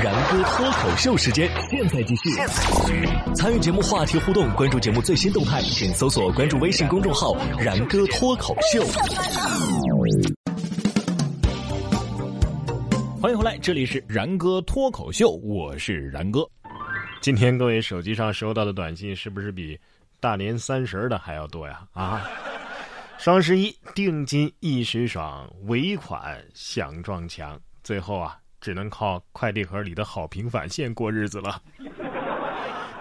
然哥脱口秀时间，现在继续。参与节目话题互动，关注节目最新动态，请搜索关注微信公众号“然哥脱口秀”。欢迎回来，这里是然哥脱口秀，我是然哥。今天各位手机上收到的短信是不是比大年三十的还要多呀？啊！双十一定金一时爽，尾款想撞墙，最后啊，只能靠快递盒里的好评返现过日子了。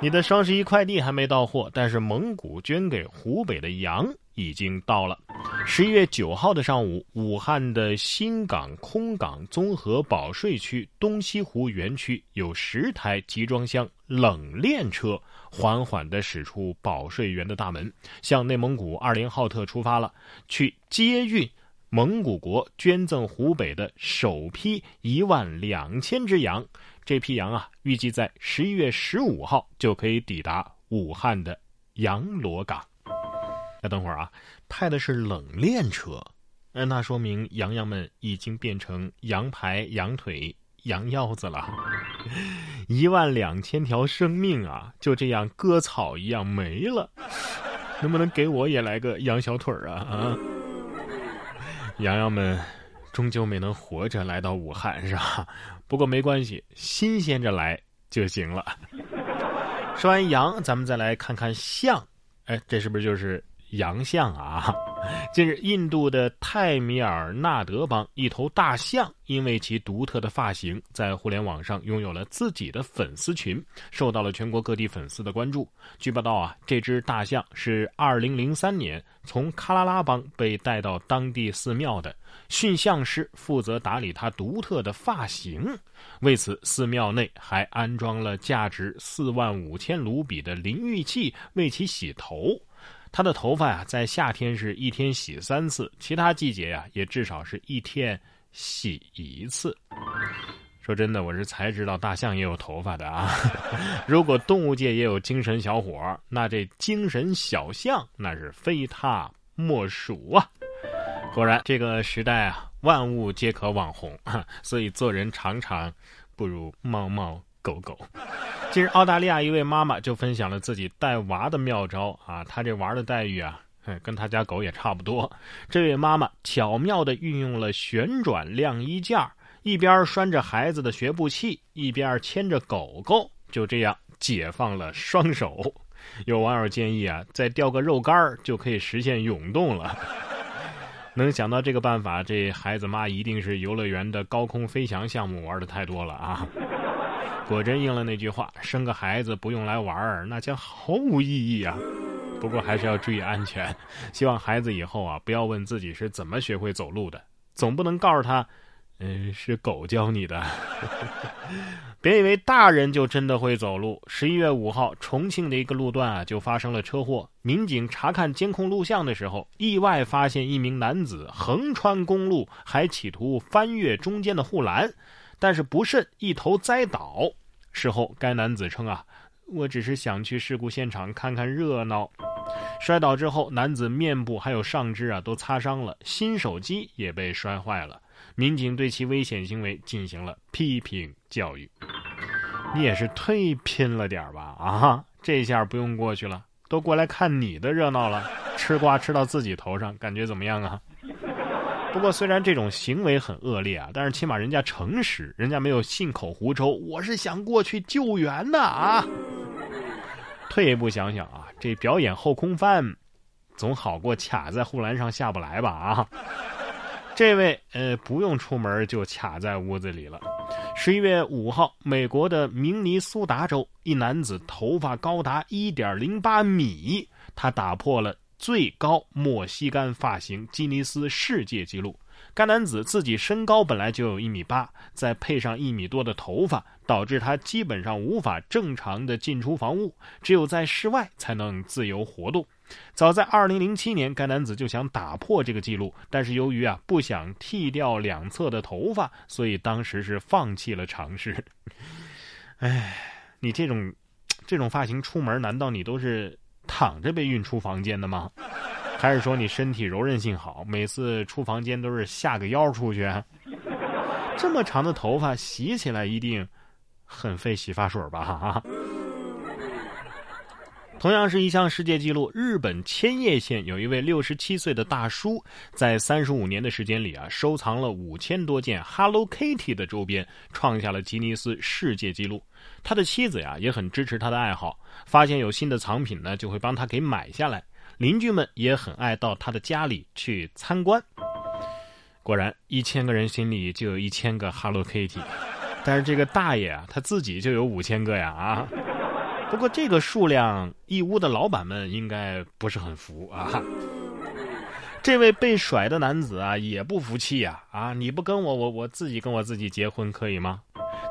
你的双十一快递还没到货，但是蒙古捐给湖北的羊已经到了。十一月九号的上午，武汉的新港空港综合保税区东西湖园区有十台集装箱冷链车。缓缓地驶出保税园的大门，向内蒙古二连浩特出发了，去接运蒙古国捐赠湖北的首批一万两千只羊。这批羊啊，预计在十一月十五号就可以抵达武汉的羊螺港。那等会儿啊，派的是冷链车，那说明羊羊们已经变成羊排、羊腿。羊腰子了，一万两千条生命啊，就这样割草一样没了。能不能给我也来个羊小腿儿啊？啊！羊羊们终究没能活着来到武汉，是吧？不过没关系，新鲜着来就行了。说完羊，咱们再来看看象。哎，这是不是就是羊象啊？近日，印度的泰米尔纳德邦一头大象因为其独特的发型，在互联网上拥有了自己的粉丝群，受到了全国各地粉丝的关注。据报道啊，这只大象是2003年从喀拉拉邦被带到当地寺庙的，驯象师负责打理它独特的发型。为此，寺庙内还安装了价值4万五千卢比的淋浴器为其洗头。他的头发呀，在夏天是一天洗三次，其他季节呀，也至少是一天洗一次。说真的，我是才知道大象也有头发的啊！如果动物界也有精神小伙，那这精神小象那是非他莫属啊！果然，这个时代啊，万物皆可网红，所以做人常常不如猫猫狗狗。近日，澳大利亚一位妈妈就分享了自己带娃的妙招啊，她这娃的待遇啊，跟她家狗也差不多。这位妈妈巧妙地运用了旋转晾衣架，一边拴着孩子的学步器，一边牵着狗狗，就这样解放了双手。有网友建议啊，再钓个肉干就可以实现涌动了。能想到这个办法，这孩子妈一定是游乐园的高空飞翔项目玩的太多了啊。果真应了那句话：“生个孩子不用来玩儿，那将毫无意义啊！”不过还是要注意安全。希望孩子以后啊，不要问自己是怎么学会走路的，总不能告诉他：“嗯，是狗教你的。”别以为大人就真的会走路。十一月五号，重庆的一个路段啊，就发生了车祸。民警查看监控录像的时候，意外发现一名男子横穿公路，还企图翻越中间的护栏，但是不慎一头栽倒。事后，该男子称：“啊，我只是想去事故现场看看热闹。”摔倒之后，男子面部还有上肢啊都擦伤了，新手机也被摔坏了。民警对其危险行为进行了批评教育。你也是忒拼了点吧？啊，这下不用过去了，都过来看你的热闹了，吃瓜吃到自己头上，感觉怎么样啊？不过，虽然这种行为很恶劣啊，但是起码人家诚实，人家没有信口胡诌。我是想过去救援的啊。退一步想想啊，这表演后空翻，总好过卡在护栏上下不来吧？啊，这位呃，不用出门就卡在屋子里了。十一月五号，美国的明尼苏达州一男子头发高达一点零八米，他打破了。最高莫西干发型吉尼斯世界纪录。该男子自己身高本来就有一米八，再配上一米多的头发，导致他基本上无法正常的进出房屋，只有在室外才能自由活动。早在2007年，该男子就想打破这个记录，但是由于啊不想剃掉两侧的头发，所以当时是放弃了尝试。哎，你这种这种发型出门，难道你都是？躺着被运出房间的吗？还是说你身体柔韧性好，每次出房间都是下个腰出去？这么长的头发洗起来一定很费洗发水吧？哈。同样是一项世界纪录，日本千叶县有一位六十七岁的大叔，在三十五年的时间里啊，收藏了五千多件 Hello Kitty 的周边，创下了吉尼斯世界纪录。他的妻子呀也很支持他的爱好，发现有新的藏品呢，就会帮他给买下来。邻居们也很爱到他的家里去参观。果然，一千个人心里就有一千个 Hello Kitty，但是这个大爷啊，他自己就有五千个呀啊！不过这个数量，义乌的老板们应该不是很服啊。这位被甩的男子啊，也不服气呀啊！你不跟我，我我自己跟我自己结婚可以吗？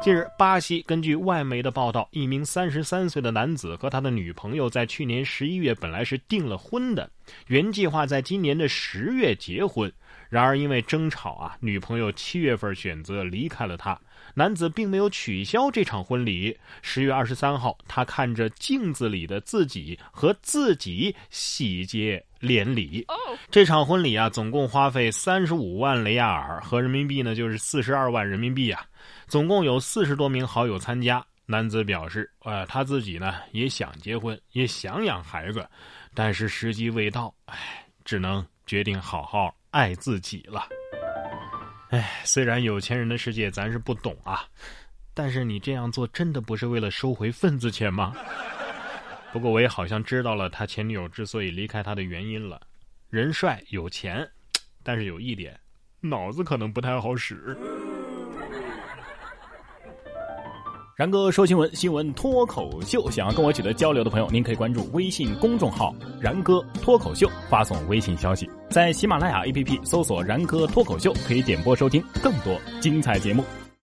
近日，巴西根据外媒的报道，一名三十三岁的男子和他的女朋友在去年十一月本来是订了婚的，原计划在今年的十月结婚。然而因为争吵啊，女朋友七月份选择离开了他。男子并没有取消这场婚礼。十月二十三号，他看着镜子里的自己和自己喜结连理。这场婚礼啊，总共花费三十五万雷亚尔，合人民币呢就是四十二万人民币啊。总共有四十多名好友参加。男子表示，呃，他自己呢也想结婚，也想养孩子，但是时机未到，哎，只能决定好好爱自己了。哎，虽然有钱人的世界咱是不懂啊，但是你这样做真的不是为了收回份子钱吗？不过我也好像知道了他前女友之所以离开他的原因了。人帅有钱，但是有一点，脑子可能不太好使。然哥说新闻，新闻脱口秀。想要跟我取得交流的朋友，您可以关注微信公众号“然哥脱口秀”，发送微信消息，在喜马拉雅 APP 搜索“然哥脱口秀”，可以点播收听更多精彩节目。